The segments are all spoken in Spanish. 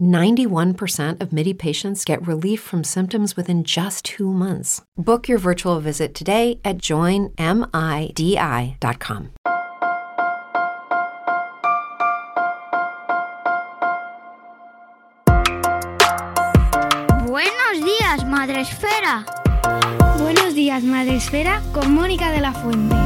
91% of MIDI patients get relief from symptoms within just two months. Book your virtual visit today at joinmidi.com. Buenos días, Madre Esfera. Buenos días, Madre Esfera, con Mónica de la Fuente.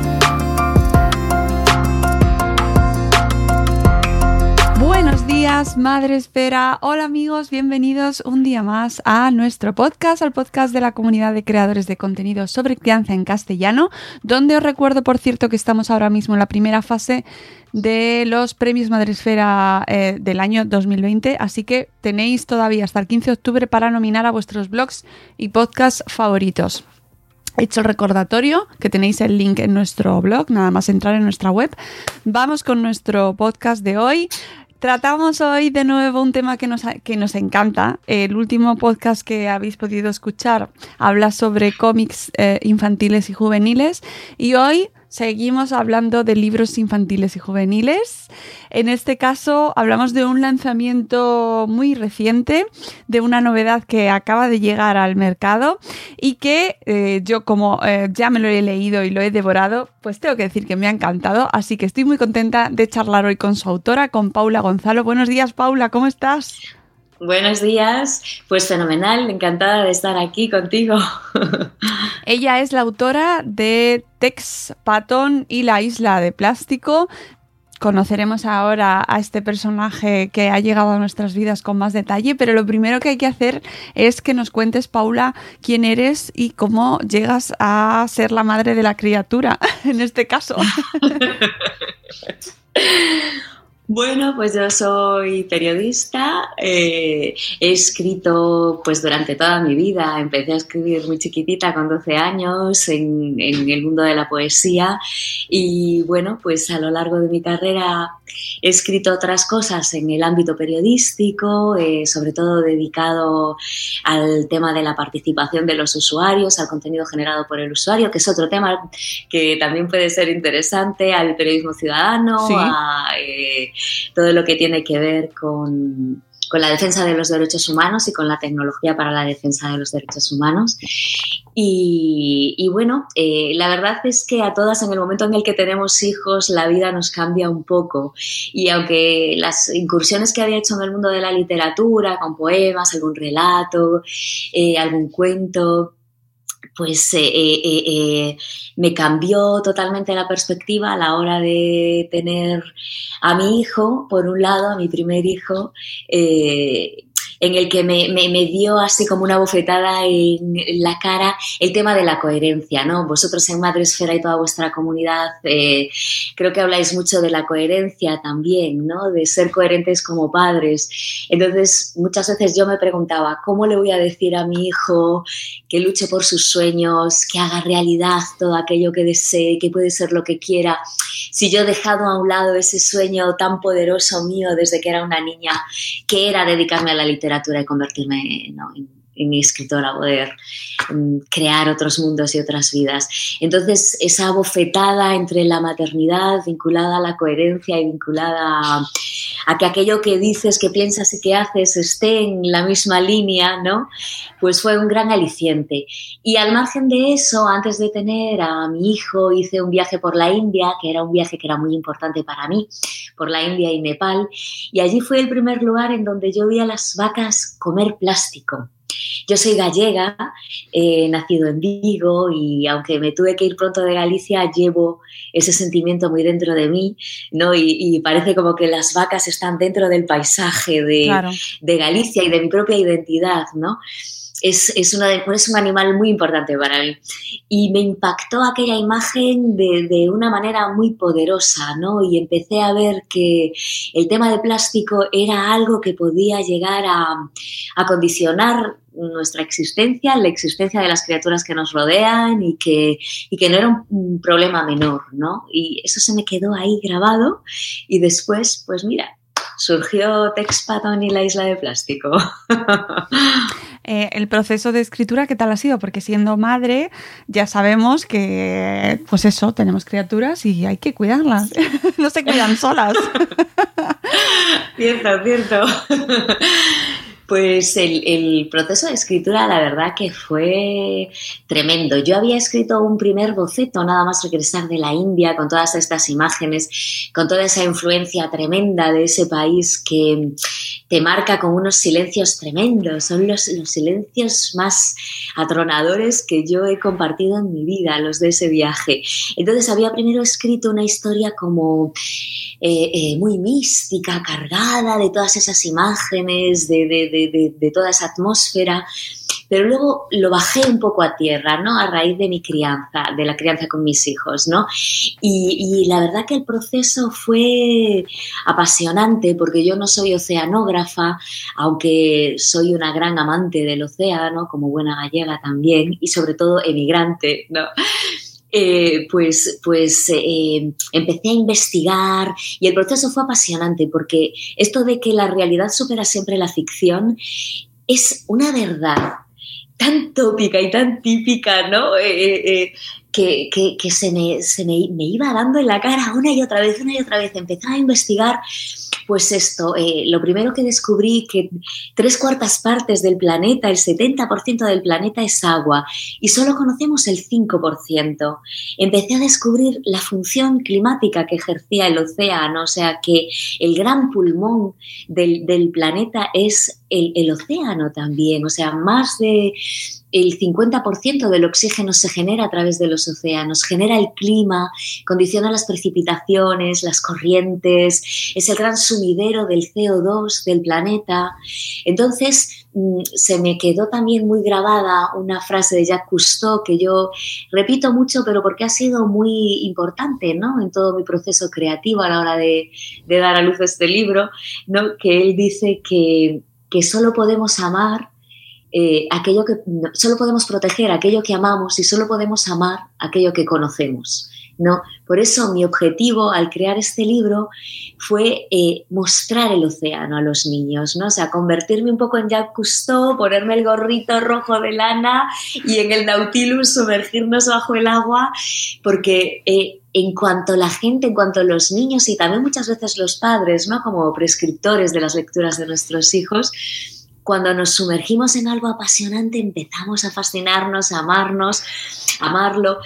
Días, Madre Esfera. Hola amigos, bienvenidos un día más a nuestro podcast, al podcast de la comunidad de creadores de contenido sobre crianza en castellano, donde os recuerdo, por cierto, que estamos ahora mismo en la primera fase de los premios Madresfera eh, del año 2020, así que tenéis todavía hasta el 15 de octubre para nominar a vuestros blogs y podcasts favoritos. Hecho el recordatorio, que tenéis el link en nuestro blog, nada más entrar en nuestra web. Vamos con nuestro podcast de hoy. Tratamos hoy de nuevo un tema que nos, que nos encanta. El último podcast que habéis podido escuchar habla sobre cómics eh, infantiles y juveniles y hoy seguimos hablando de libros infantiles y juveniles. En este caso hablamos de un lanzamiento muy reciente, de una novedad que acaba de llegar al mercado y que eh, yo como eh, ya me lo he leído y lo he devorado, pues tengo que decir que me ha encantado. Así que estoy muy contenta de charlar hoy con su autora, con Paula Gonzalo. Buenos días, Paula, ¿cómo estás? Buenos días, pues fenomenal, encantada de estar aquí contigo. Ella es la autora de Tex Patton y la isla de plástico. Conoceremos ahora a este personaje que ha llegado a nuestras vidas con más detalle, pero lo primero que hay que hacer es que nos cuentes, Paula, quién eres y cómo llegas a ser la madre de la criatura, en este caso. Bueno, pues yo soy periodista, eh, he escrito pues durante toda mi vida, empecé a escribir muy chiquitita con 12 años en, el mundo de la poesía. Y bueno, pues a lo largo de mi carrera he escrito otras cosas en el ámbito periodístico, eh, sobre todo dedicado al tema de la participación de los usuarios, al contenido generado por el usuario, que es otro tema que también puede ser interesante, al periodismo ciudadano, a... Eh, todo lo que tiene que ver con, la defensa de los derechos humanos y con la tecnología para la defensa de los derechos humanos. Y, bueno, eh, la verdad es que a todas en el momento en el que tenemos hijos la vida nos cambia un poco. Y aunque las incursiones que había hecho en el mundo de la literatura, con poemas, algún relato, eh, algún cuento, pues eh, eh, eh, me cambió totalmente la perspectiva a la hora de tener a mi hijo, por un lado, a mi primer hijo, en el que me, dio así como una bofetada en, la cara el tema de la coherencia, ¿no? Vosotros en Madresfera y toda vuestra comunidad eh, creo que habláis mucho de la coherencia también, ¿no? De ser coherentes como padres. Entonces, muchas veces yo me preguntaba, ¿cómo le voy a decir a mi hijo que luche por sus sueños, que haga realidad todo aquello que desee, que puede ser lo que quiera, si yo he dejado a un lado ese sueño tan poderoso mío desde que era una niña, que era dedicarme a la literatura y convertirme en, en escritora, poder mm, crear otros mundos y otras vidas. Entonces, esa bofetada entre la maternidad vinculada a la coherencia y vinculada a, que aquello que dices, que piensas y que haces esté en la misma línea, ¿no? Pues fue un gran aliciente. Y al margen de eso, antes de tener a mi hijo, hice un viaje por la India, que era un viaje que era muy importante para mí, por la India y Nepal, y allí fue el primer lugar en donde yo vi a las vacas comer plástico. Yo soy gallega, he nacido en Vigo y aunque me tuve que ir pronto de Galicia, llevo ese sentimiento muy dentro de mí, ¿no? Y, parece como que las vacas están dentro del paisaje de, de Galicia y de mi propia identidad, ¿no? Es, es, es un animal muy importante para mí. Y me impactó aquella imagen de, de, una manera muy poderosa, ¿no? Y empecé a ver que el tema del plástico era algo que podía llegar a, a condicionar nuestra existencia, la existencia de las criaturas que nos rodean y que, y que no era un problema menor, ¿no? Y eso se me quedó ahí grabado y después, pues mira, surgió Texpaton y la isla de plástico. Eh, el proceso de escritura, ¿qué tal ha sido? Porque siendo madre, ya sabemos que, pues eso, tenemos criaturas y hay que cuidarlas. no se cuidan solas. cierto, cierto. Pues el, proceso de escritura, la verdad que fue tremendo. Yo había escrito un primer boceto, nada más regresar de la India, con todas estas imágenes, con toda esa influencia tremenda de ese país que te marca con unos silencios tremendos. Son los, los silencios más atronadores que yo he compartido en mi vida, los de ese viaje. Entonces había primero escrito una historia como eh, eh, muy mística, cargada de todas esas imágenes, de, toda esa atmósfera, pero luego lo bajé un poco a tierra, ¿no? A raíz de mi crianza, de la crianza con mis hijos, ¿no? Y, la verdad que el proceso fue apasionante porque yo no soy oceanógrafa, aunque soy una gran amante del océano, como buena gallega también, y sobre todo emigrante, ¿no? Eh, pues, pues eh, empecé a investigar y el proceso fue apasionante porque esto de que la realidad supera siempre la ficción es una verdad tan tópica y tan típica, ¿no? Eh, que, que, se, me, se me, me, iba dando en la cara una y otra vez, una y otra vez. Empezaba a investigar pues esto, eh, lo primero que descubrí que tres cuartas partes del planeta, el 70% del planeta es agua y solo conocemos el 5%. Empecé a descubrir la función climática que ejercía el océano, o sea que el gran pulmón del, planeta es el, océano también, o sea, más de el 50% del oxígeno se genera a través de los océanos, genera el clima, condiciona las precipitaciones, las corrientes, es el gran sumidero del CO2 del planeta. Entonces, mm, se me quedó también muy grabada una frase de Jacques Cousteau que yo repito mucho, pero porque ha sido muy importante ¿no? en todo mi proceso creativo a la hora de, dar a luz este libro, ¿no? que él dice que, que solo podemos amar eh, aquello que solo podemos proteger aquello que amamos y solo podemos amar aquello que conocemos. ¿no? Por eso mi objetivo al crear este libro fue eh, mostrar el océano a los niños, ¿no? O sea, convertirme un poco en Jacques Cousteau, ponerme el gorrito rojo de lana y en el Nautilus sumergirnos bajo el agua, porque eh, en cuanto la gente, en cuanto los niños y también muchas veces los padres, ¿no? Como prescriptores de las lecturas de nuestros hijos, cuando nos sumergimos en algo apasionante empezamos a fascinarnos, a amarnos, a amarlo.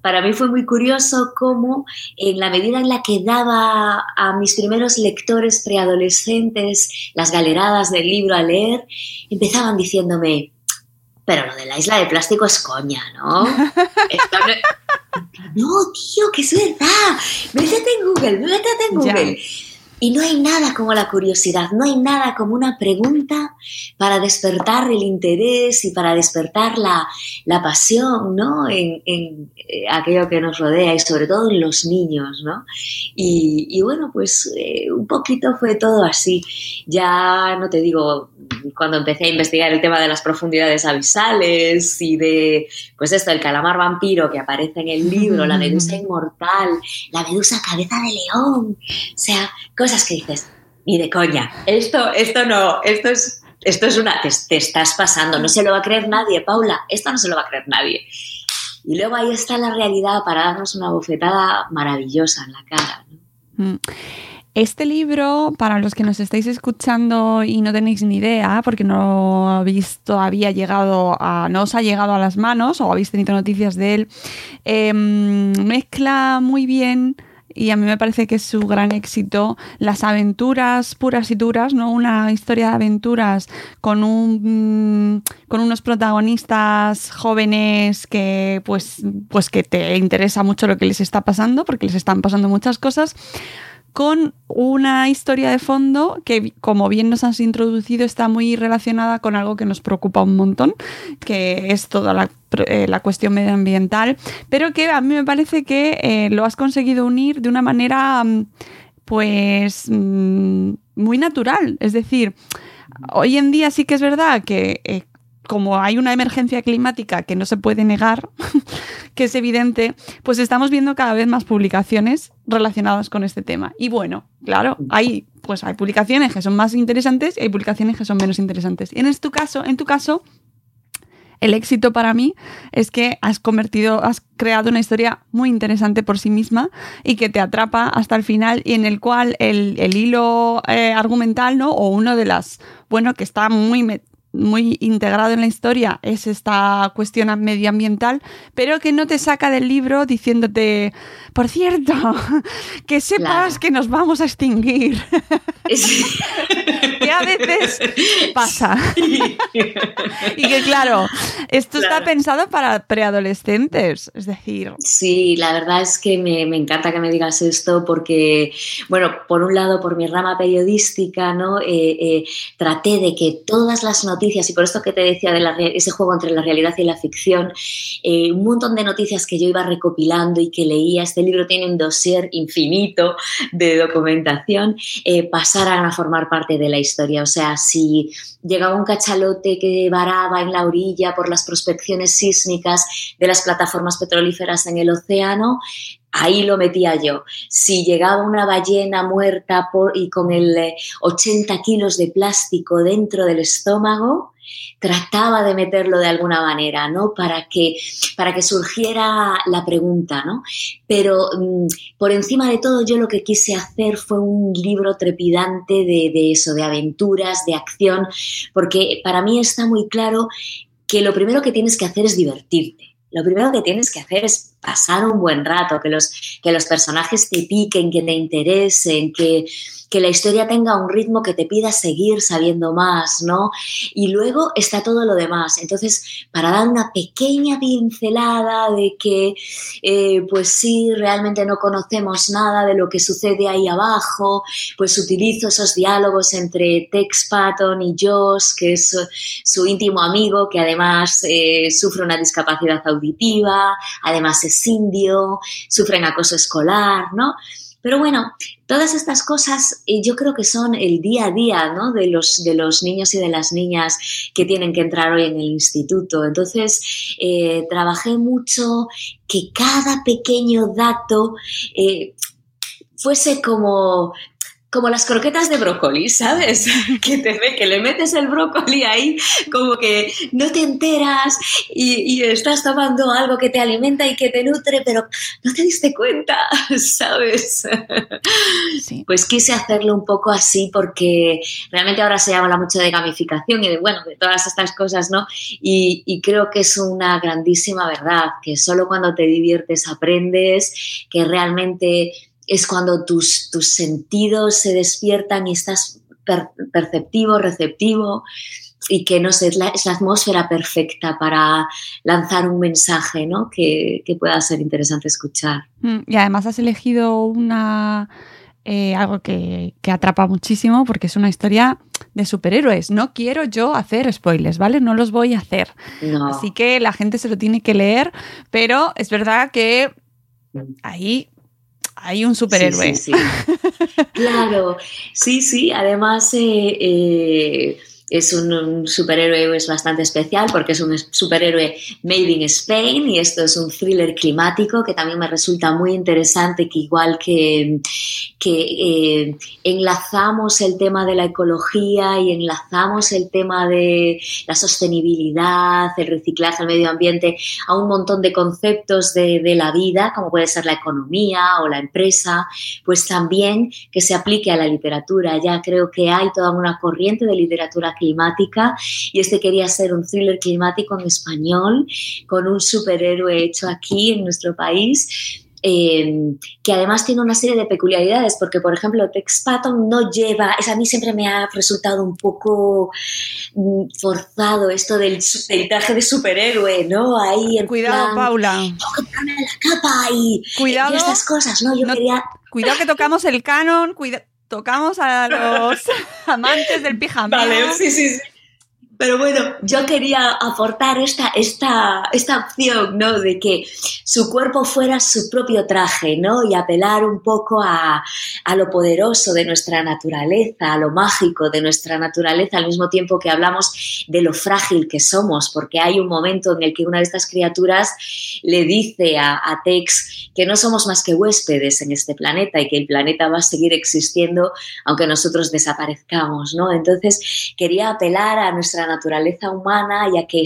Para mí fue muy curioso cómo en la medida en la que daba a mis primeros lectores preadolescentes las galeradas del libro a leer, empezaban diciéndome, pero lo de la isla de plástico es coña, ¿no? no... tío, que es verdad. Métete en Google, métete en Google. Y no hay nada como la curiosidad, no hay nada como una pregunta para despertar el interés y para despertar la, pasión ¿no? en, eh, aquello que nos rodea y sobre todo en los niños. ¿no? Y, bueno, pues eh, un poquito fue todo así. Ya no te digo, cuando empecé a investigar el tema de las profundidades abisales y de, pues esto, el calamar vampiro que aparece en el libro, la medusa inmortal, la medusa cabeza de león, o sea, cosas que dices, ni de coña, esto, esto no, esto es esto es una, te, estás pasando, no se lo va a creer nadie, Paula, esto no se lo va a creer nadie. Y luego ahí está la realidad para darnos una bofetada maravillosa en la cara. Mm. Este libro, para los que nos estáis escuchando y no tenéis ni idea, porque no habéis todavía llegado no os ha llegado a las manos o habéis tenido noticias de él, em, mezcla muy bien y a mí me parece que es su gran éxito las aventuras puras y duras, ¿no? Una historia de aventuras con un con unos protagonistas jóvenes que pues pues que te interesa mucho lo que les está pasando porque les están pasando muchas cosas con una historia de fondo que, como bien nos has introducido, está muy relacionada con algo que nos preocupa un montón, que es toda la, eh, cuestión medioambiental, pero que a mí me parece que eh, lo has conseguido unir de una manera, mm, pues, mm, muy natural. Es decir, hoy en día sí que es verdad que eh, como hay una emergencia climática que no se puede negar, que es evidente, pues estamos viendo cada vez más publicaciones relacionadas con este tema. Y bueno, claro, hay, pues hay publicaciones que son más interesantes y hay publicaciones que son menos interesantes. Y en tu caso, en tu caso, el éxito para mí es que has convertido, has creado una historia muy interesante por sí misma y que te atrapa hasta el final y en el cual el, hilo eh, argumental, ¿no? O uno de las, bueno, que está muy muy integrado en la historia es esta cuestión medioambiental, pero que no te saca del libro diciéndote, por cierto, que sepas que nos vamos a extinguir. que a veces pasa. y que claro, esto está pensado para preadolescentes, es decir. Sí, la verdad es que me, encanta que me digas esto porque, bueno, por un lado, por mi rama periodística, ¿no? Eh, eh, traté de que todas las noticias y por esto que te decía de ese juego entre la realidad y la ficción, eh, un montón de noticias que yo iba recopilando y que leía, este libro tiene un dossier infinito de documentación, eh, pasaran a formar parte de la historia. O sea, si llegaba un cachalote que varaba en la orilla por las prospecciones sísmicas de las plataformas petrolíferas en el océano, ahí lo metía yo. Si llegaba una ballena muerta por, y con el 80 eh, kilos de plástico dentro del estómago, trataba de meterlo de alguna manera, ¿no? Para que, para que surgiera la pregunta, ¿no? Pero mm, por encima de todo yo lo que quise hacer fue un libro trepidante de, de eso, de aventuras, de acción, porque para mí está muy claro que lo primero que tienes que hacer es divertirte lo primero que tienes que hacer es pasar un buen rato, que los, que los personajes te piquen, que te interesen, que, que la historia tenga un ritmo que te pida seguir sabiendo más, ¿no? Y luego está todo lo demás. Entonces, para dar una pequeña pincelada de que, eh, pues sí, realmente no conocemos nada de lo que sucede ahí abajo, pues utilizo esos diálogos entre Tex Patton y Josh, que es su, íntimo amigo, que además eh, sufre una discapacidad auditiva, además es indio, sufre un acoso escolar, ¿no? Pero bueno, todas estas cosas eh, yo creo que son el día a día ¿no? de, los, de los niños y de las niñas que tienen que entrar hoy en el instituto. Entonces, eh, trabajé mucho que cada pequeño dato eh, fuese como como las croquetas de brócoli, ¿sabes? Que, te, que le metes el brócoli ahí, como que no te enteras y, estás tomando algo que te alimenta y que te nutre, pero no te diste cuenta, ¿sabes? Pues quise hacerlo un poco así porque realmente ahora se habla mucho de gamificación y de, bueno, de todas estas cosas, ¿no? Y, y creo que es una grandísima verdad, que solo cuando te diviertes aprendes, que realmente es cuando tus, tus sentidos se despiertan y estás perceptivo, receptivo y que no sé, es la, atmósfera perfecta para lanzar un mensaje ¿no? que, pueda ser interesante escuchar. Mm, y además has elegido una eh, algo que, atrapa muchísimo porque es una historia de superhéroes. No quiero yo hacer spoilers, ¿vale? No los voy a hacer. Así que la gente se lo tiene que leer, pero es verdad que mm. ahí hay un superhéroe. Sí, sí, claro, sí, sí. Además, eh, eh, es un, superhéroe es bastante especial porque es un superhéroe made in Spain y esto es un thriller climático que también me resulta muy interesante que igual que, que eh, enlazamos el tema de la ecología y enlazamos el tema de la sostenibilidad, el reciclaje, el medio ambiente a un montón de conceptos de, de la vida como puede ser la economía o la empresa, pues también que se aplique a la literatura. Ya creo que hay toda una corriente de literatura climática y este quería ser un thriller climático en español con un superhéroe hecho aquí en nuestro país eh, que además tiene una serie de peculiaridades, porque por ejemplo Tex Patton no lleva, es, a mí siempre me ha resultado un poco mm, forzado esto del, traje de superhéroe, ¿no? Ahí en Cuidado, Paula. la capa y, cuidado, estas cosas, ¿no? Yo quería... Cuidado que tocamos el canon, cuidado tocamos a los amantes del pijama. Vale, sí, sí. Pero bueno, yo quería aportar esta, esta, esta opción, ¿no? De que su cuerpo fuera su propio traje, ¿no? Y apelar un poco a, a, lo poderoso de nuestra naturaleza, a lo mágico de nuestra naturaleza, al mismo tiempo que hablamos de lo frágil que somos, porque hay un momento en el que una de estas criaturas le dice a, a Tex que no somos más que huéspedes en este planeta y que el planeta va a seguir existiendo aunque nosotros desaparezcamos, ¿no? Entonces, quería apelar a nuestra naturaleza humana, ya que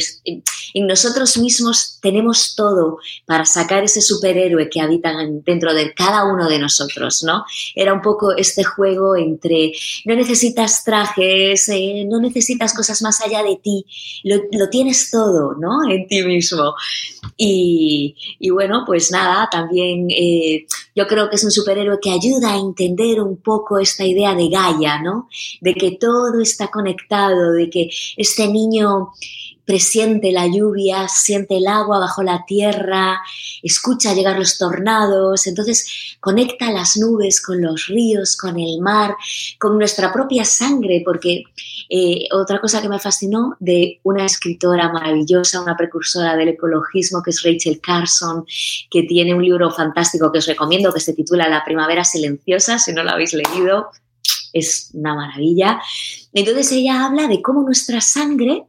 en nosotros mismos tenemos todo para sacar ese superhéroe que habita dentro de cada uno de nosotros, ¿no? Era un poco este juego entre no necesitas trajes, eh, no necesitas cosas más allá de ti, lo, tienes todo, ¿no? En ti mismo. Y, bueno, pues nada, también eh, yo creo que es un superhéroe que ayuda a entender un poco esta idea de Gaia, ¿no? De que todo está conectado, de que este niño presiente la lluvia, siente el agua bajo la tierra, escucha llegar los tornados, entonces conecta las nubes con los ríos, con el mar, con nuestra propia sangre, porque eh, otra cosa que me fascinó de una escritora maravillosa, una precursora del ecologismo, que es Rachel Carson, que tiene un libro fantástico que os recomiendo, que se titula La primavera silenciosa, si no lo habéis leído, es una maravilla. Entonces ella habla de cómo nuestra sangre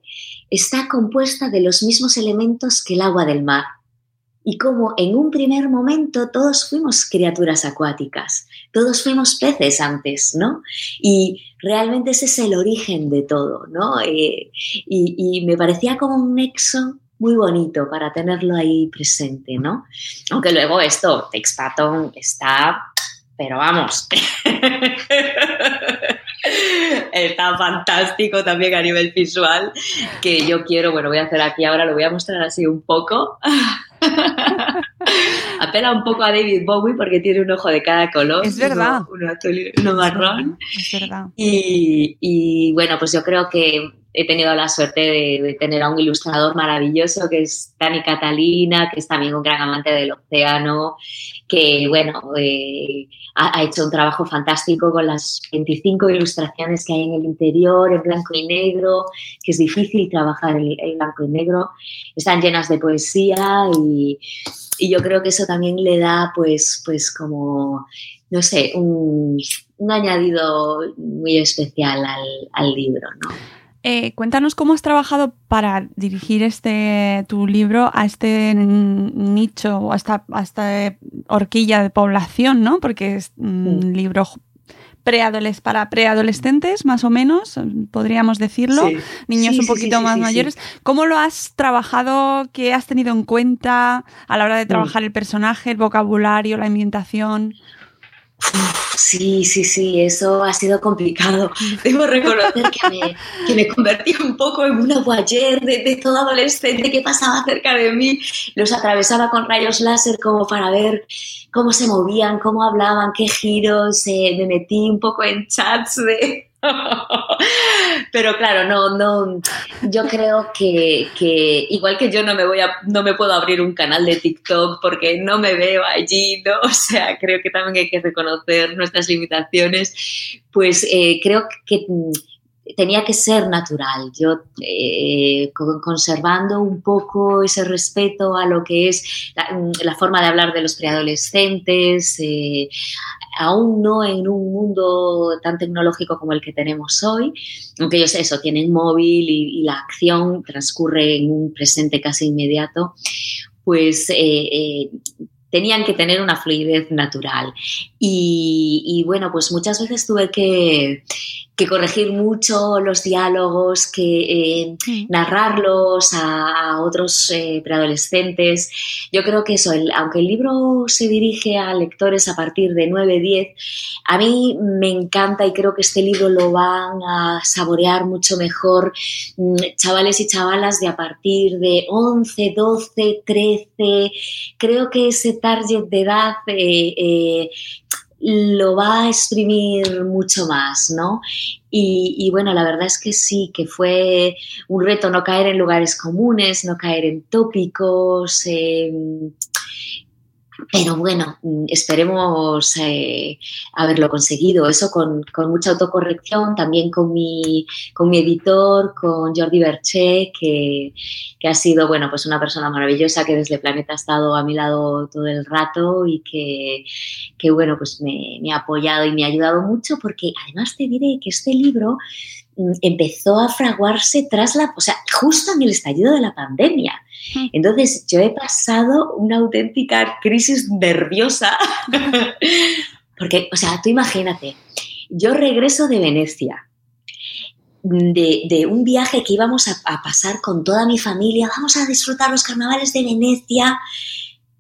está compuesta de los mismos elementos que el agua del mar. Y como en un primer momento todos fuimos criaturas acuáticas, todos fuimos peces antes, ¿no? Y realmente ese es el origen de todo, ¿no? Eh, y, me parecía como un nexo muy bonito para tenerlo ahí presente, ¿no? Aunque luego esto, Tex Patton está, pero vamos. Está fantástico también a nivel visual, que yo quiero, bueno, voy a hacer aquí ahora, lo voy a mostrar así un poco. Apela un poco a David Bowie porque tiene un ojo de cada color. Es verdad. Uno, azul y uno marrón. Es verdad. Y, y, bueno, pues yo creo que he tenido la suerte de, tener a un ilustrador maravilloso que es Dani Catalina, que es también un gran amante del océano, que bueno, eh, ha, hecho un trabajo fantástico con las 25 ilustraciones que hay en el interior, en blanco y negro, que es difícil trabajar en, blanco y negro, están llenas de poesía y, yo creo que eso también le da pues, pues como, no sé, un, añadido muy especial al, al libro, ¿no? Eh, cuéntanos cómo has trabajado para dirigir este tu libro a este nicho o a esta, horquilla de población, ¿no? Porque es un libro para preadolescentes, más o menos, podríamos decirlo, niños un poquito más mayores. ¿Cómo lo has trabajado? ¿Qué has tenido en cuenta a la hora de trabajar el personaje, el vocabulario, la ambientación? Sí, sí, sí, eso ha sido complicado. Debo reconocer que me, que me convertí un poco en una de, de, todo adolescente que pasaba cerca de mí. Los atravesaba con rayos láser como para ver cómo se movían, cómo hablaban, qué giros. Eh, me metí un poco en chats de, Pero claro, no, no, yo creo que, igual que yo no me voy a, no me puedo abrir un canal de TikTok porque no me veo allí, ¿no? O sea, creo que también hay que reconocer nuestras limitaciones. Pues eh, creo que tenía que ser natural. Yo eh, conservando un poco ese respeto a lo que es la, forma de hablar de los preadolescentes, eh, aún no en un mundo tan tecnológico como el que tenemos hoy, aunque ellos eso, tienen móvil y, la acción transcurre en un presente casi inmediato, pues eh, tenían que tener una fluidez natural. Y, bueno, pues muchas veces tuve que, corregir mucho los diálogos, que eh, narrarlos a, otros eh, preadolescentes. Yo creo que eso, aunque el libro se dirige a lectores a partir de 9, 10, a mí me encanta y creo que este libro lo van a saborear mucho mejor mm, chavales y chavalas de a partir de 11, 12, 13. Creo que ese target de edad eh, lo va a exprimir mucho más, ¿no? Y, bueno, la verdad es que sí, que fue un reto no caer en lugares comunes, no caer en tópicos. Pero bueno, mm, esperemos eh, haberlo conseguido. Eso con, mucha autocorrección, también con mi, con mi editor, con Jordi Berché, que, ha sido bueno, pues una persona maravillosa que desde Planeta ha estado a mi lado todo el rato y que, bueno, pues me, ha apoyado y me ha ayudado mucho porque además te diré que este libro empezó a fraguarse tras la, o sea, justo en el estallido de la pandemia. Entonces yo he pasado una auténtica crisis nerviosa, porque, o sea, tú imagínate, yo regreso de Venecia, de, un viaje que íbamos a, pasar con toda mi familia, vamos a disfrutar los carnavales de Venecia.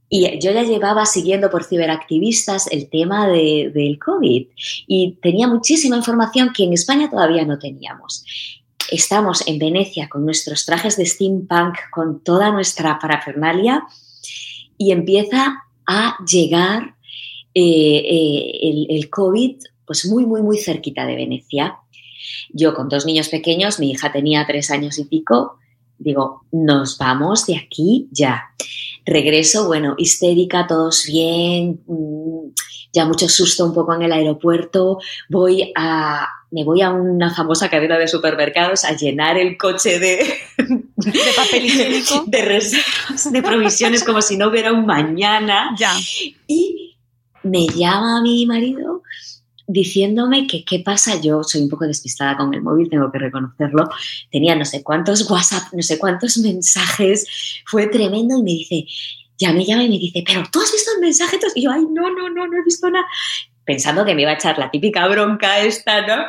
Y yo ya llevaba siguiendo por ciberactivistas el tema del COVID y tenía muchísima información que en España todavía no teníamos estamos en Venecia con nuestros trajes de steampunk, con toda nuestra parafernalia, y empieza a llegar eh, eh, el, COVID pues muy, muy, muy cerquita de Venecia. Yo con dos niños pequeños, mi hija tenía tres años y pico, digo, nos vamos de aquí ya. Regreso, bueno, histérica, todos bien, mm, ya mucho susto un poco en el aeropuerto, voy a, me voy a una famosa cadena de supermercados a llenar el coche de, de papel higiénico, de reservas, de provisiones como si no hubiera un mañana. Ya. Y me llama mi marido diciéndome que qué pasa, yo soy un poco despistada con el móvil, tengo que reconocerlo, tenía no sé cuántos WhatsApp, no sé cuántos mensajes, fue tremendo y me dice, ya me llama y me dice, pero tú has visto el mensaje, y yo, ay, no, no, no, no he visto nada pensando que me iba a echar la típica bronca esta, ¿no?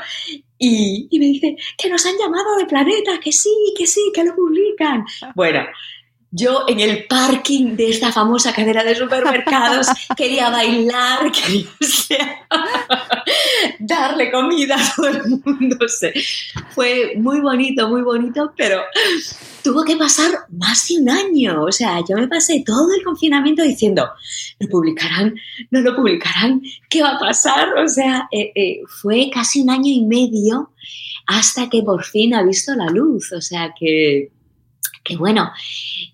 Y, me dice, que nos han llamado de Planeta, que sí, que sí, que lo publican. Bueno, yo en el parking de esta famosa cadena de supermercados quería bailar, quería darle comida a todo el mundo. Fue muy bonito, muy bonito, pero tuvo que pasar más de un año. O sea, yo me pasé todo el confinamiento diciendo, ¿lo publicarán? ¿No lo publicarán? ¿Qué va a pasar? O sea, eh, eh, fue casi un año y medio hasta que por fin ha visto la luz. O sea, que que bueno,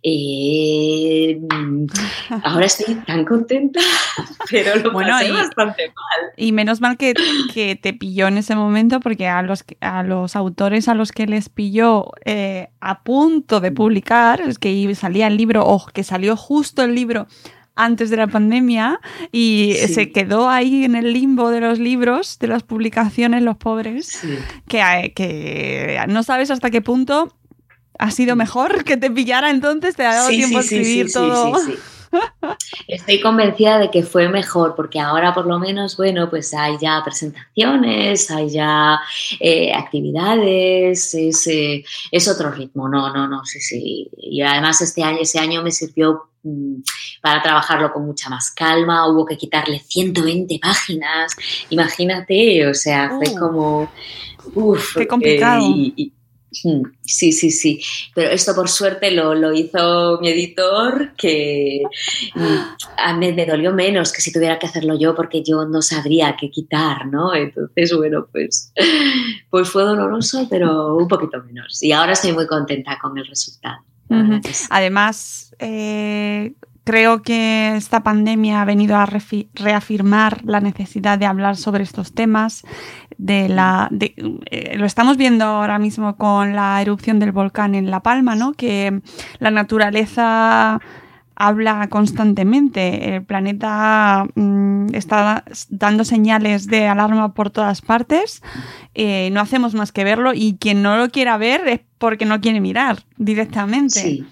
eh, ahora estoy tan contenta, pero lo bueno, pasé bastante mal. Y menos mal que, te pilló en ese momento, porque a los, a los autores a los que les pilló eh, a punto de publicar, es que salía el libro, o que salió justo el libro antes de la pandemia y se quedó ahí en el limbo de los libros, de las publicaciones, los pobres, que, eh, que no sabes hasta qué punto ¿Ha sido mejor que te pillara entonces? ¿Te ha dado tiempo a escribir todo? Estoy convencida de que fue mejor, porque ahora por lo menos, bueno, pues hay ya presentaciones, hay ya eh, actividades, es, eh, es, otro ritmo, no, no, no, sí, sí. Y además este año, ese año me sirvió mm, para trabajarlo con mucha más calma, hubo que quitarle 120 páginas, imagínate, o sea, fue uh. como... Uf, Qué complicado. Eh, Sí, sí, sí. Pero esto por suerte lo, hizo mi editor, que a mí me dolió menos que si tuviera que hacerlo yo, porque yo no sabría qué quitar, ¿no? Entonces, bueno, pues, pues fue doloroso, pero un poquito menos. Y ahora estoy muy contenta con el resultado. Además, eh, creo que esta pandemia ha venido a reafirmar la necesidad de hablar sobre estos temas. De la, eh, lo estamos viendo ahora mismo con la erupción del volcán en La Palma, ¿no? que la naturaleza habla constantemente. El planeta mm, está dando señales de alarma por todas partes. Eh, no hacemos más que verlo y quien no lo quiera ver es porque no quiere mirar directamente. Sí.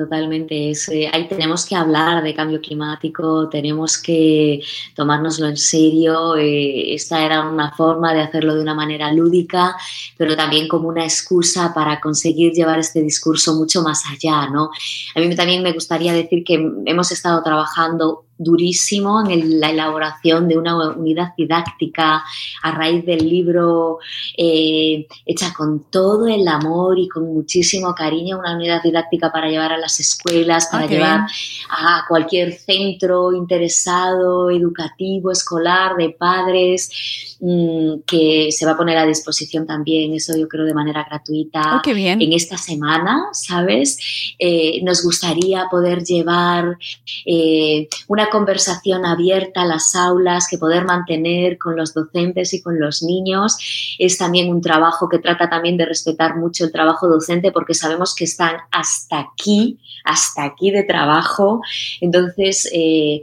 Totalmente, eh, ahí tenemos que hablar de cambio climático, tenemos que tomárnoslo en serio. Eh, esta era una forma de hacerlo de una manera lúdica, pero también como una excusa para conseguir llevar este discurso mucho más allá. ¿no? A mí también me gustaría decir que hemos estado trabajando durísimo en la elaboración de una unidad didáctica a raíz del libro eh, hecha con todo el amor y con muchísimo cariño, una unidad didáctica para llevar a las escuelas, para llevar a cualquier centro interesado, educativo, escolar, de padres, mm, que se va a poner a disposición también, eso yo creo de manera gratuita oh, en esta semana, ¿sabes? Eh, nos gustaría poder llevar eh, una conversación abierta las aulas que poder mantener con los docentes y con los niños. Es también un trabajo que trata también de respetar mucho el trabajo docente porque sabemos que están hasta aquí, hasta aquí de trabajo. Entonces, eh,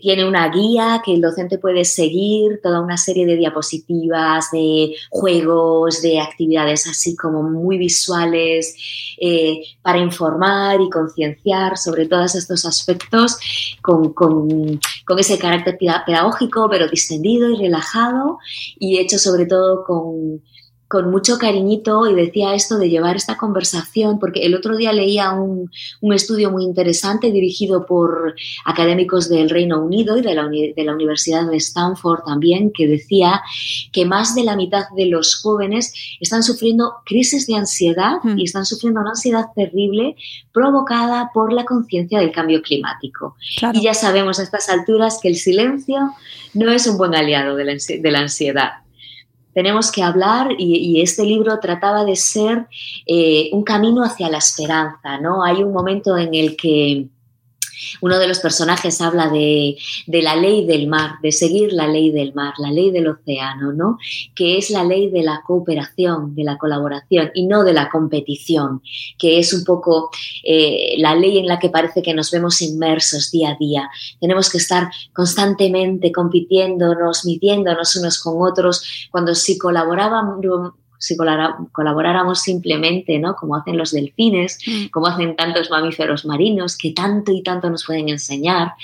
tiene una guía que el docente puede seguir, toda una serie de diapositivas, de juegos, de actividades así como muy visuales eh, para informar y concienciar sobre todos estos aspectos con, con, ese carácter pedagógico, pero distendido y relajado y hecho sobre todo con, con mucho cariñito y decía esto de llevar esta conversación, porque el otro día leía un, estudio muy interesante dirigido por académicos del Reino Unido y de la, de la, Universidad de Stanford también, que decía que más de la mitad de los jóvenes están sufriendo crisis de ansiedad hmm. y están sufriendo una ansiedad terrible provocada por la conciencia del cambio climático. Y ya sabemos a estas alturas que el silencio no es un buen aliado de la, de la ansiedad tenemos que hablar y, este libro trataba de ser eh, un camino hacia la esperanza, ¿no? Hay un momento en el que uno de los personajes habla de, la ley del mar, de seguir la ley del mar, la ley del océano, ¿no? Que es la ley de la cooperación, de la colaboración y no de la competición, que es un poco eh, la ley en la que parece que nos vemos inmersos día a día. Tenemos que estar constantemente compitiéndonos, midiéndonos unos con otros, cuando si colaborábamos si colaboráramos simplemente, ¿no? Como hacen los delfines, mm. como hacen tantos mamíferos marinos, que tanto y tanto nos pueden enseñar,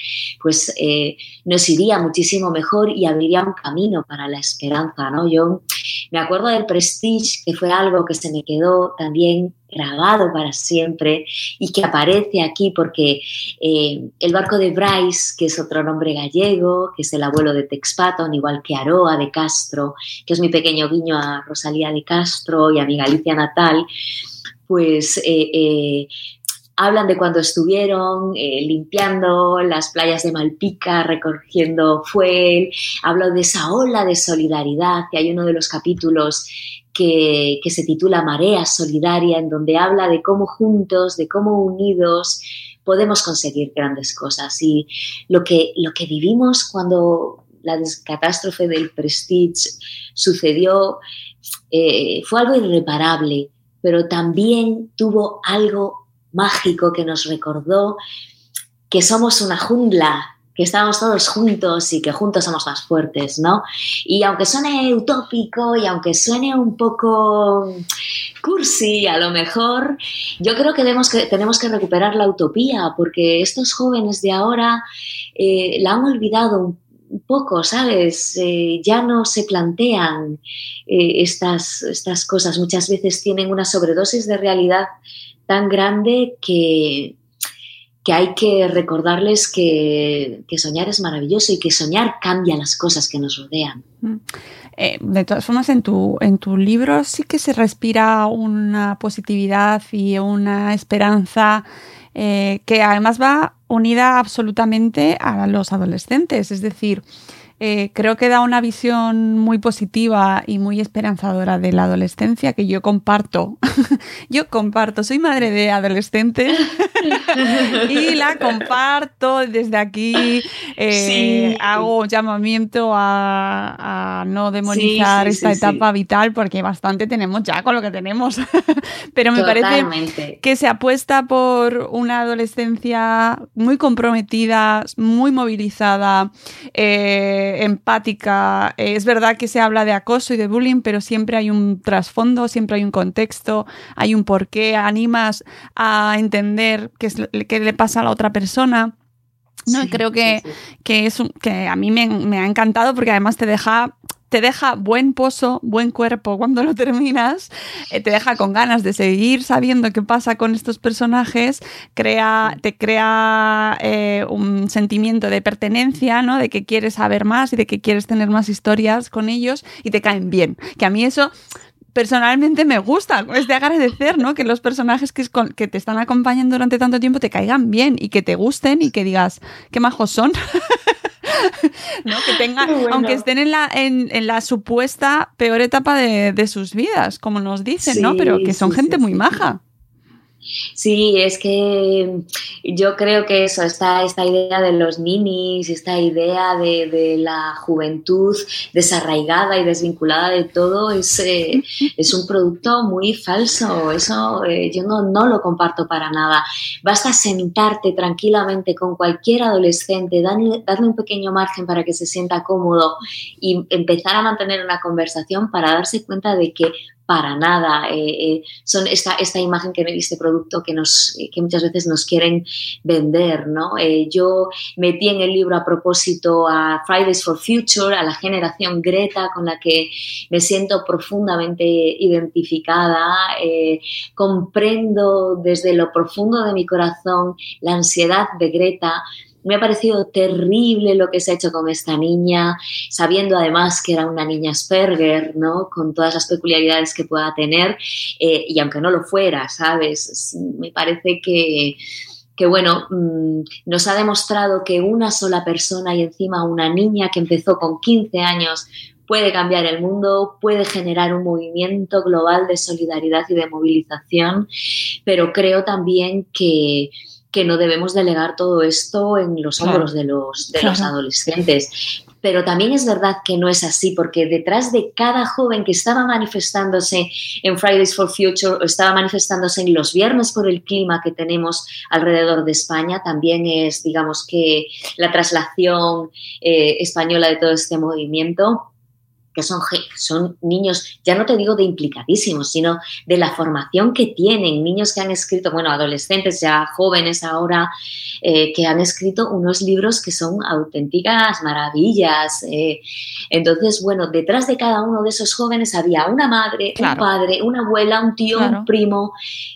pues eh, nos iría muchísimo mejor y abriría un camino para la esperanza, ¿no? Yo me acuerdo del Prestige, que fue algo que se me quedó también grabado para siempre y que aparece aquí porque eh, el barco de Bryce, que es otro nombre gallego, que es el abuelo de Texpaton, igual que Aroa de Castro, que es mi pequeño guiño a Rosalía de Castro y a mi Galicia natal, pues eh, eh, hablan de cuando estuvieron limpiando las playas de Malpica, recogiendo fuel, hablo de esa ola de solidaridad, que hay uno de los capítulos que, se titula Marea Solidaria, en donde habla de cómo juntos, de cómo unidos podemos conseguir grandes cosas. Y lo que, lo que vivimos cuando la catástrofe del Prestige sucedió eh, fue algo irreparable, pero también tuvo algo mágico que nos recordó que somos una jungla que estamos todos juntos y que juntos somos más fuertes, ¿no? Y aunque suene utópico y aunque suene un poco cursi a lo mejor, yo creo que tenemos que, recuperar la utopía porque estos jóvenes de ahora eh, la han olvidado un poco, ¿sabes? Eh, ya no se plantean eh, estas, estas cosas. Muchas veces tienen una sobredosis de realidad tan grande que, que hay que recordarles que, soñar es maravilloso y que soñar cambia las cosas que nos rodean. Mm. Eh, de todas formas, en tu, en tu libro sí que se respira una positividad y una esperanza eh, que además va unida absolutamente a los adolescentes. Es decir, eh, creo que da una visión muy positiva y muy esperanzadora de la adolescencia que yo comparto. yo comparto, soy madre de adolescentes y la comparto desde aquí. Eh, hago llamamiento a, no demonizar esta etapa vital porque bastante tenemos ya con lo que tenemos. Pero me parece que se apuesta por una adolescencia muy comprometida, muy movilizada, eh, empática. Eh, es verdad que se habla de acoso y de bullying, pero siempre hay un trasfondo, siempre hay un contexto, hay un porqué, animas a entender qué, es, qué le pasa a la otra persona. No, creo que, que, es que a mí me, me, ha encantado porque además te deja te deja buen pozo, buen cuerpo cuando lo terminas, eh, te deja con ganas de seguir sabiendo qué pasa con estos personajes, crea, te crea eh, un sentimiento de pertenencia, ¿no? De que quieres saber más y de que quieres tener más historias con ellos y te caen bien. Que a mí eso personalmente me gusta, es de agradecer, ¿no? Que los personajes que, que te están acompañando durante tanto tiempo te caigan bien y que te gusten y que digas, qué majos son. ¿no? Que tengan, aunque estén en la, en, la supuesta peor etapa de, sus vidas, como nos dicen, ¿no? Pero que son gente muy maja. Sí, es que yo creo que eso, esta, esta idea de los ninis, esta idea de, la juventud desarraigada y desvinculada de todo, es, eh, es un producto muy falso. Eso eh, yo no, no, lo comparto para nada. Basta sentarte tranquilamente con cualquier adolescente, darle, darle un pequeño margen para que se sienta cómodo y empezar a mantener una conversación para darse cuenta de que para nada. Eh, eh, son esta, esta imagen que este producto que, nos, que muchas veces nos quieren vender. ¿no? Eh, yo metí en el libro a propósito a Fridays for Future, a la generación Greta, con la que me siento profundamente identificada. comprendo desde lo profundo de mi corazón la ansiedad de Greta me ha parecido terrible lo que se ha hecho con esta niña, sabiendo además que era una niña Asperger, ¿no? Con todas las peculiaridades que pueda tener, eh, y aunque no lo fuera, ¿sabes? Me parece que, que bueno, mm, nos ha demostrado que una sola persona y encima una niña que empezó con 15 años puede cambiar el mundo, puede generar un movimiento global de solidaridad y de movilización, pero creo también que que no debemos delegar todo esto en los hombros de, los, de los adolescentes. Pero también es verdad que no es así, porque detrás de cada joven que estaba manifestándose en Fridays for Future o estaba manifestándose en los viernes por el clima que tenemos alrededor de España, también es, digamos que, la traslación eh, española de todo este movimiento que son, son niños, ya no te digo de implicadísimos, sino de la formación que tienen, niños que han escrito, bueno, adolescentes, ya jóvenes ahora, eh, que han escrito unos libros que son auténticas maravillas. Eh. Entonces, bueno, detrás de cada uno de esos jóvenes había una madre, un padre, una abuela, un tío, un primo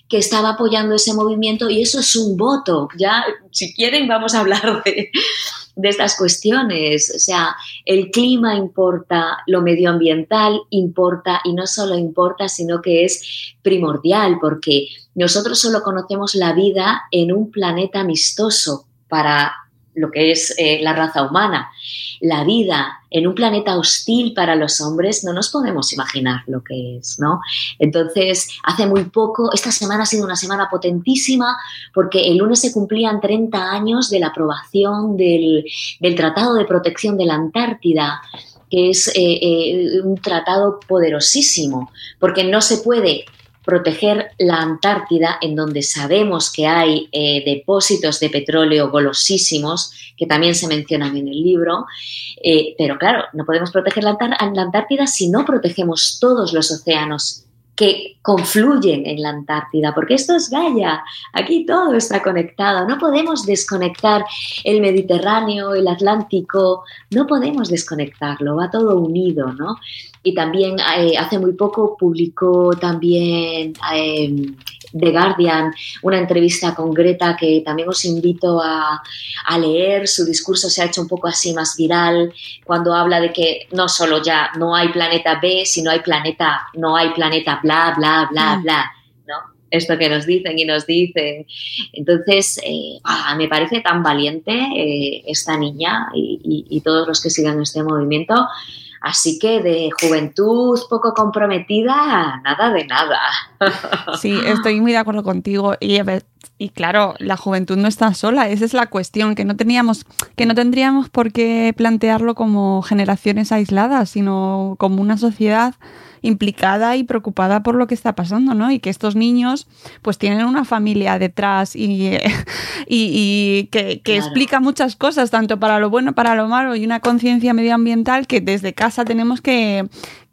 que estaba apoyando ese movimiento y eso es un voto. Ya, si quieren, vamos a hablar de de estas cuestiones. O sea, el clima importa, lo medioambiental importa y no solo importa, sino que es primordial porque nosotros solo conocemos la vida en un planeta amistoso para lo que es eh, la raza humana. La vida en un planeta hostil para los hombres no nos podemos imaginar lo que es, ¿no? Entonces, hace muy poco, esta semana ha sido una semana potentísima porque el lunes se cumplían 30 años de la aprobación del, Tratado de Protección de la Antártida que es eh, eh, un tratado poderosísimo, porque no se puede proteger la Antártida, en donde sabemos que hay eh, depósitos de petróleo golosísimos, que también se mencionan en el libro, eh, pero claro, no podemos proteger la, la Antártida si no protegemos todos los océanos que confluyen en la Antártida, porque esto es Gaia, aquí todo está conectado, no podemos desconectar el Mediterráneo, el Atlántico, no podemos desconectarlo, va todo unido, ¿no? Y también eh, hace muy poco publicó también eh, The Guardian una entrevista con Greta que también os invito a, a, leer. Su discurso se ha hecho un poco así más viral cuando habla de que no solo ya no hay planeta B, sino hay planeta, no hay planeta bla, bla, bla, mm. bla. ¿no? esto que nos dicen y nos dicen. Entonces, eh, ah, me parece tan valiente eh, esta niña y, todos los que sigan este movimiento. Así que de juventud poco comprometida, nada de nada. Sí, estoy muy de acuerdo contigo. Y, y, claro, la juventud no está sola, esa es la cuestión, que no teníamos, que no tendríamos por qué plantearlo como generaciones aisladas, sino como una sociedad implicada y preocupada por lo que está pasando, ¿no? Y que estos niños pues tienen una familia detrás y, y, que, explica muchas cosas, tanto para lo bueno, para lo malo, y una conciencia medioambiental que desde casa tenemos que,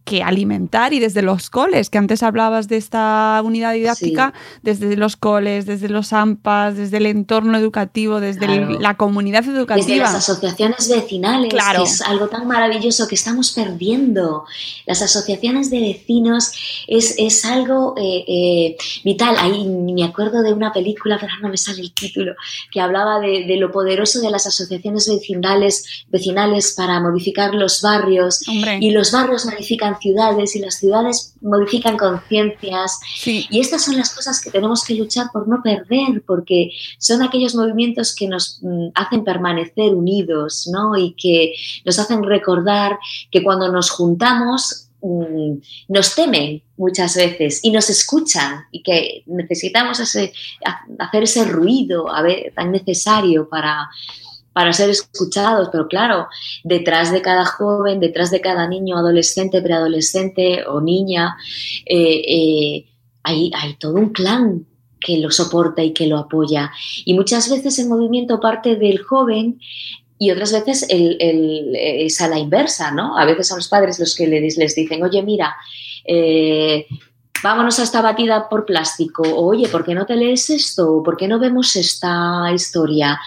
que alimentar y desde los coles, que antes hablabas de esta unidad didáctica, desde los coles, desde los AMPAs, desde el entorno educativo, desde la comunidad educativa. Desde las asociaciones vecinales, claro. que es algo tan maravilloso que estamos perdiendo. Las asociaciones de vecinos es, es algo eh, eh, vital. Ahí me acuerdo de una película, pero no me sale el título, que hablaba de, de lo poderoso de las asociaciones vecinales, vecinales para modificar los barrios y los barrios modifican ciudades y las ciudades modifican conciencias. Y estas son las cosas que tenemos que luchar por no perder, porque son aquellos movimientos que nos mm, hacen permanecer unidos, ¿no? Y que nos hacen recordar que cuando nos juntamos mm, nos temen muchas veces y nos escuchan y que necesitamos ese, hacer ese ruido a ver, tan necesario para, para ser escuchados, pero claro, detrás de cada joven, detrás de cada niño, adolescente, preadolescente o niña, eh, eh, hay, todo un clan que lo soporta y que lo apoya. Y muchas veces el movimiento parte del joven y otras veces es a la inversa, ¿no? A veces son los padres los que les, dicen, oye, mira, eh, vámonos a esta batida por plástico, oye, ¿por qué no te lees esto? ¿Por qué no vemos esta historia?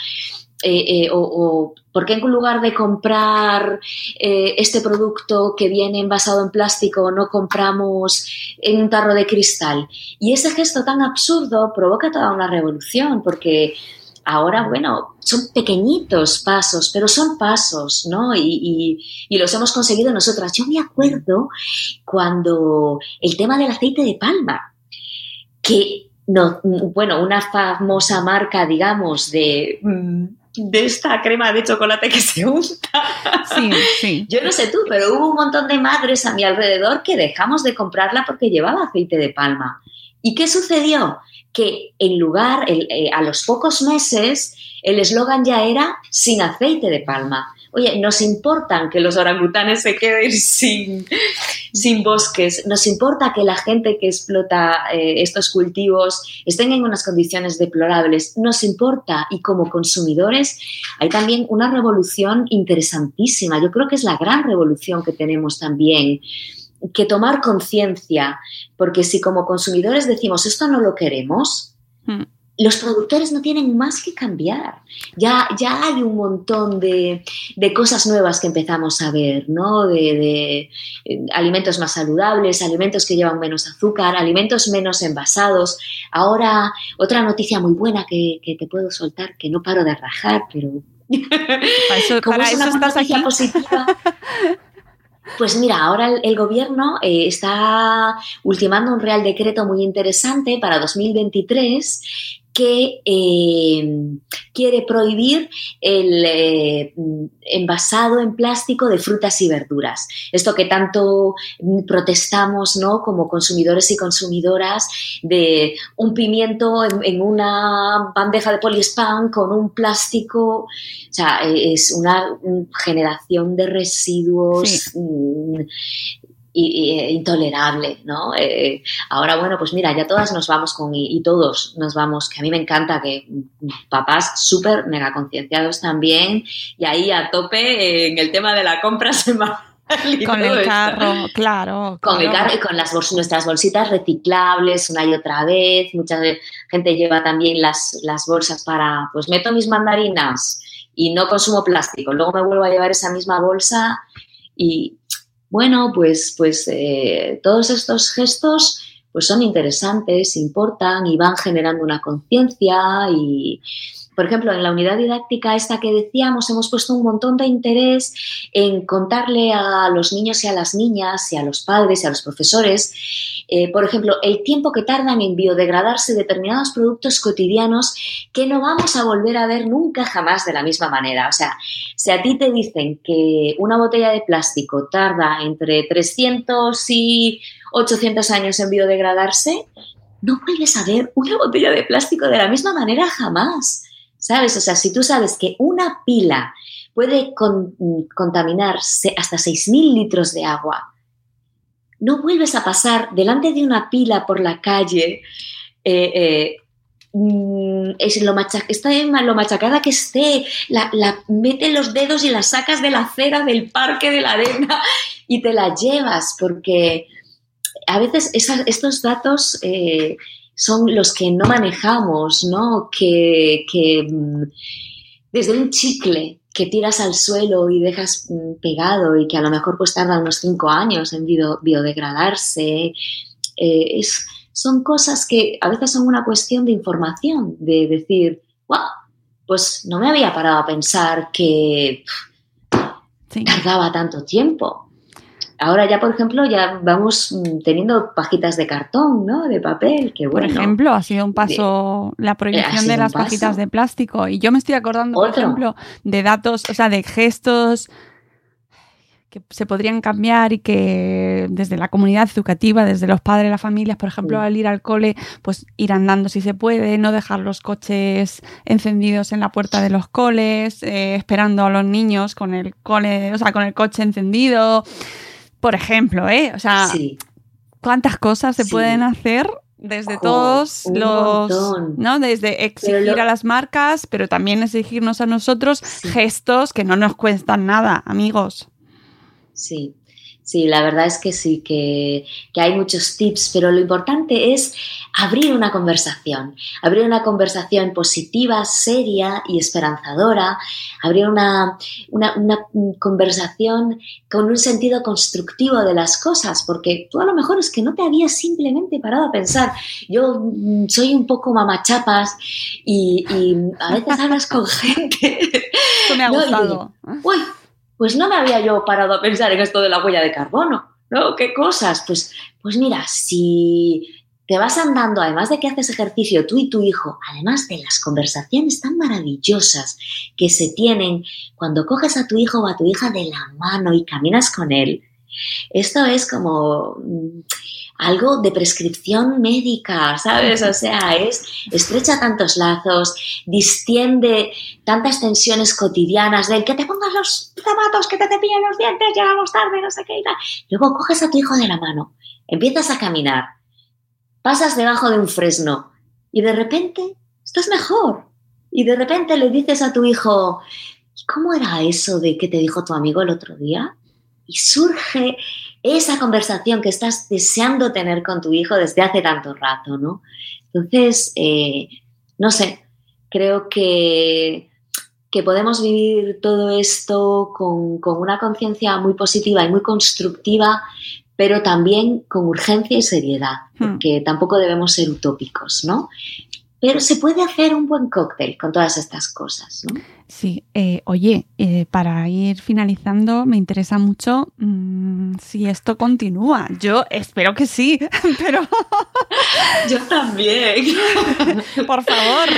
Eh, eh, o, por qué en lugar de comprar eh, este producto que viene envasado en plástico no compramos en un tarro de cristal. Y ese gesto tan absurdo provoca toda una revolución porque ahora, bueno, son pequeñitos pasos, pero son pasos, ¿no? Y, y, los hemos conseguido nosotras. Yo me acuerdo cuando el tema del aceite de palma, que no, bueno, una famosa marca, digamos, de mm, de esta crema de chocolate que se unta. Sí, sí. Yo no sé tú, pero hubo un montón de madres a mi alrededor que dejamos de comprarla porque llevaba aceite de palma. ¿Y qué sucedió? Que en lugar, eh, a los pocos meses, el eslogan ya era sin aceite de palma. Oye, nos importan que los orangutanes se queden sin, sin bosques, nos importa que la gente que explota eh, estos cultivos estén en unas condiciones deplorables, nos importa y como consumidores hay también una revolución interesantísima. Yo creo que es la gran revolución que tenemos también que tomar conciencia, porque si como consumidores decimos esto no lo queremos, hmm los productores no tienen más que cambiar. Ya, ya hay un montón de, cosas nuevas que empezamos a ver, ¿no? De, eh, alimentos más saludables, alimentos que llevan menos azúcar, alimentos menos envasados. Ahora, otra noticia muy buena que, te puedo soltar, que no paro de rajar, pero... Para eso, para eso estás aquí. Positiva, Pues mira, ahora el, gobierno eh, está ultimando un real decreto muy interesante para 2023 que eh, quiere prohibir el eh, envasado en plástico de frutas y verduras. Esto que tanto protestamos ¿no? como consumidores y consumidoras de un pimiento en, una bandeja de poliespan con un plástico. O sea, es una generación de residuos. Mm, intolerable, ¿no? Eh, ahora, bueno, pues mira, ya todas nos vamos con, y, todos nos vamos, que a mí me encanta que papás súper mega concienciados también, y ahí a tope en el tema de la compra se con el carro, claro. Con el carro y con las nuestras bolsitas reciclables una y otra vez. Mucha gente lleva también las, las bolsas para, pues meto mis mandarinas y no consumo plástico. Luego me vuelvo a llevar esa misma bolsa y bueno, pues, pues eh, todos estos gestos pues son interesantes, importan y van generando una conciencia y, por ejemplo, en la unidad didáctica esta que decíamos, hemos puesto un montón de interés en contarle a los niños y a las niñas y a los padres y a los profesores, eh, por ejemplo, el tiempo que tardan en biodegradarse determinados productos cotidianos que no vamos a volver a ver nunca jamás de la misma manera. O sea, si a ti te dicen que una botella de plástico tarda entre 300 y 800 años en biodegradarse, no vuelves a ver una botella de plástico de la misma manera jamás. ¿Sabes? O sea, si tú sabes que una pila puede contaminarse hasta 6.000 litros de agua, no vuelves a pasar delante de una pila por la calle. Eh, eh, mm, es lo, está lo machacada que esté, mete los dedos y la sacas de la acera del parque de la arena y te la llevas, porque a veces estos datos eh, son los que no manejamos, ¿no? Que, mm, desde un chicle que tiras al suelo y dejas mm, pegado y que a lo mejor pues tarda unos cinco años en biodegradarse, eh, son cosas que a veces son una cuestión de información, de decir, wow, pues no me había parado a pensar que tardaba tanto tiempo. Ahora ya, por ejemplo, ya vamos teniendo pajitas de cartón, ¿no? De papel, que bueno. Por ejemplo, ha sido un paso la prohibición de las pajitas de plástico. Y yo me estoy acordando, por ejemplo, de datos, o sea, de gestos que se podrían cambiar y que desde la comunidad educativa, desde los padres, las familias, por ejemplo, al ir al cole, pues ir andando si se puede, no dejar los coches encendidos en la puerta de los coles, eh, esperando a los niños con el cole, o sea, con el coche encendido por ejemplo, ¿eh? O sea, ¿cuántas cosas se pueden hacer desde todos los, ¿no? Desde exigir a las marcas, pero también exigirnos a nosotros gestos que no nos cuestan nada, amigos. Sí, Sí, la verdad es que sí, que, hay muchos tips, pero lo importante es abrir una conversación, abrir una conversación positiva, seria y esperanzadora, abrir una, conversación con un sentido constructivo de las cosas, porque tú a lo mejor es que no te habías simplemente parado a pensar, yo mm, soy un poco mamachapas y, y a veces hablas con gente. Eso me ha gustado pues no me había yo parado a pensar en esto de la huella de carbono, ¿no? ¿Qué cosas? Pues, pues mira, si te vas andando, además de que haces ejercicio tú y tu hijo, además de las conversaciones tan maravillosas que se tienen cuando coges a tu hijo o a tu hija de la mano y caminas con él, esto es como mm, algo de prescripción médica, ¿sabes? O sea, es estrecha tantos lazos, distiende tantas tensiones cotidianas del que te pongas los zapatos, que te cepillen los dientes, llegamos tarde, no sé qué y tal. Luego coges a tu hijo de la mano, empiezas a caminar, pasas debajo de un fresno y de repente estás mejor. Y de repente le dices a tu hijo, ¿cómo era eso de que te dijo tu amigo el otro día? Y surge esa conversación que estás deseando tener con tu hijo desde hace tanto rato, ¿no? Entonces, eh, no sé, creo que, que podemos vivir todo esto con, con una conciencia muy positiva y muy constructiva, pero también con urgencia y seriedad, hmm. porque tampoco debemos ser utópicos, ¿no? Pero se puede hacer un buen cóctel con todas estas cosas, ¿no? Sí, eh, oye, eh, para ir finalizando, me interesa mucho mm, si esto continúa. Yo espero que sí, pero... Yo también. Por favor.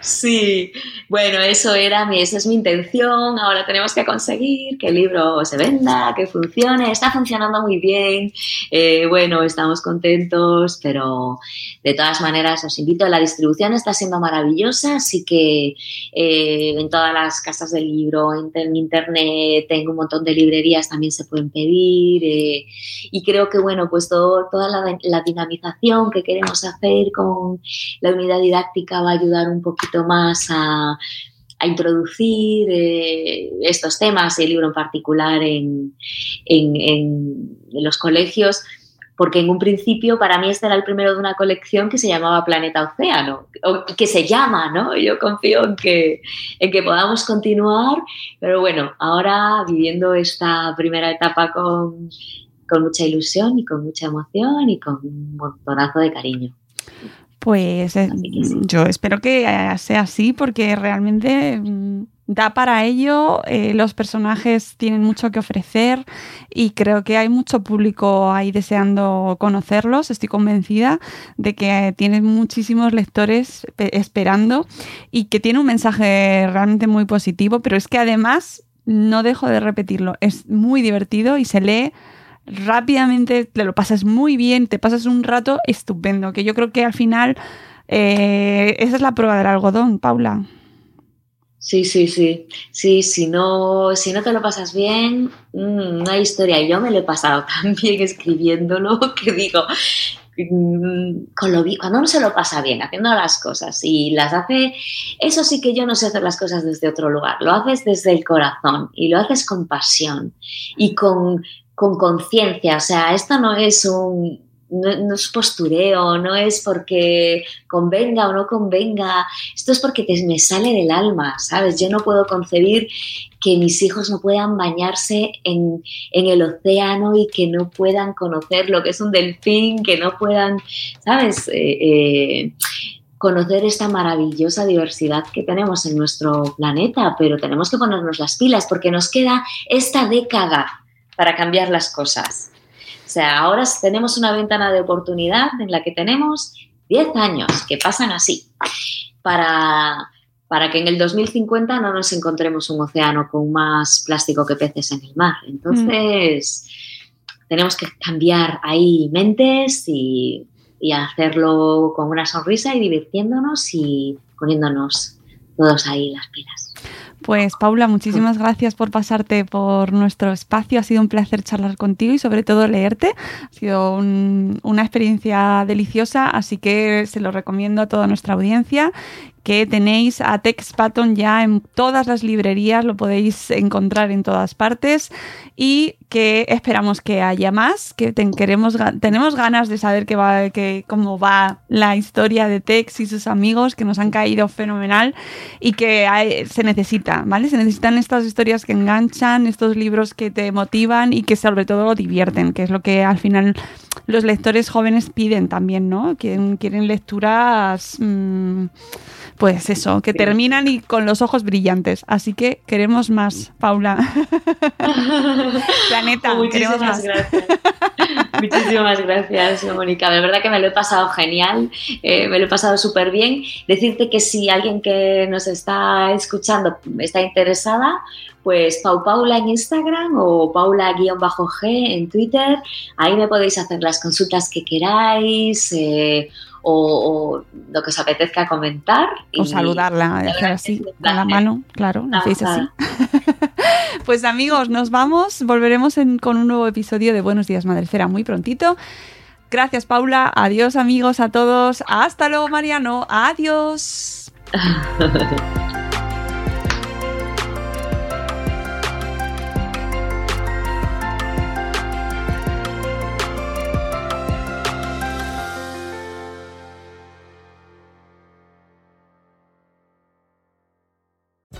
Sí, bueno, eso era mi, esa es mi intención. Ahora tenemos que conseguir que el libro se venda, que funcione. Está funcionando muy bien. Eh, bueno, estamos contentos, pero de todas maneras os invito. La distribución está siendo maravillosa, así que en todas las casas del libro, en, internet, tengo un montón de librerías, también se pueden pedir. Eh, y creo que, bueno, pues toda la, dinamización que queremos hacer con la unidad didáctica va a ayudar un poquito más a, introducir eh, estos temas, el libro en particular, en, en los colegios porque en un principio para mí este era el primero de una colección que se llamaba Planeta Océano, o que se llama, ¿no? Yo confío en que, en que podamos continuar, pero bueno, ahora viviendo esta primera etapa con, con mucha ilusión y con mucha emoción y con un montonazo de cariño. Pues eh, yo espero que sea así porque realmente mm, da para ello, eh, los personajes tienen mucho que ofrecer y creo que hay mucho público ahí deseando conocerlos. Estoy convencida de que tienen muchísimos lectores esperando y que tiene un mensaje realmente muy positivo, pero es que además no dejo de repetirlo, es muy divertido y se lee rápidamente, te lo pasas muy bien, te pasas un rato estupendo, que yo creo que al final eh, esa es la prueba del algodón, Paula. Sí, sí, sí. Sí, si no, si no te lo pasas bien, mm, una historia. Yo me lo he pasado tan bien escribiéndolo que digo, mm, cuando uno se lo pasa bien haciendo las cosas y las hace, eso sí que yo no sé hacer las cosas desde otro lugar, lo haces desde el corazón y lo haces con pasión y con conciencia, o sea, esto no es un, no, es postureo, no es porque convenga o no convenga, esto es porque me sale del alma, ¿sabes? Yo no puedo concebir que mis hijos no puedan bañarse en, el océano y que no puedan conocer lo que es un delfín, que no puedan, ¿sabes? Eh, eh, conocer esta maravillosa diversidad que tenemos en nuestro planeta, pero tenemos que ponernos las pilas porque nos queda esta década para cambiar las cosas. O sea, ahora tenemos una ventana de oportunidad en la que tenemos 10 años que pasan así para, para que en el 2050 no nos encontremos un océano con más plástico que peces en el mar. Entonces, tenemos que cambiar ahí mentes y, y hacerlo con una sonrisa y divirtiéndonos y poniéndonos todos ahí las pilas. Pues Paula, muchísimas gracias por pasarte por nuestro espacio. Ha sido un placer charlar contigo y sobre todo leerte. Ha sido una experiencia deliciosa, así que se lo recomiendo a toda nuestra audiencia que tenéis a Tex Patton ya en todas las librerías, lo podéis encontrar en todas partes y que esperamos que haya más, que queremos, tenemos ganas de saber cómo va la historia de Tex y sus amigos que nos han caído fenomenal y que se necesita, ¿vale? Se necesitan estas historias que enganchan, estos libros que te motivan y que sobre todo divierten, que es lo que al final los lectores jóvenes piden también, ¿no? Quieren, quieren lecturas... Mm, pues eso, que terminan y con los ojos brillantes. Así que queremos más, Paula. Planeta, Muchísimas más. gracias. Muchísimas gracias, Mónica. De verdad que me lo he pasado genial, eh, me lo he pasado súper bien. Decirte que si alguien que nos está escuchando está interesada, pues Pau Paula en Instagram o Paula-G en Twitter. Ahí me podéis hacer las consultas que queráis. Eh, o, lo que os apetezca comentar. O saludarla, dejar así, con la mano, claro, lo hacéis así. pues amigos, nos vamos, volveremos con un nuevo episodio de Buenos Días Madrecera muy prontito. Gracias Paula, adiós amigos a todos, hasta luego Mariano, adiós.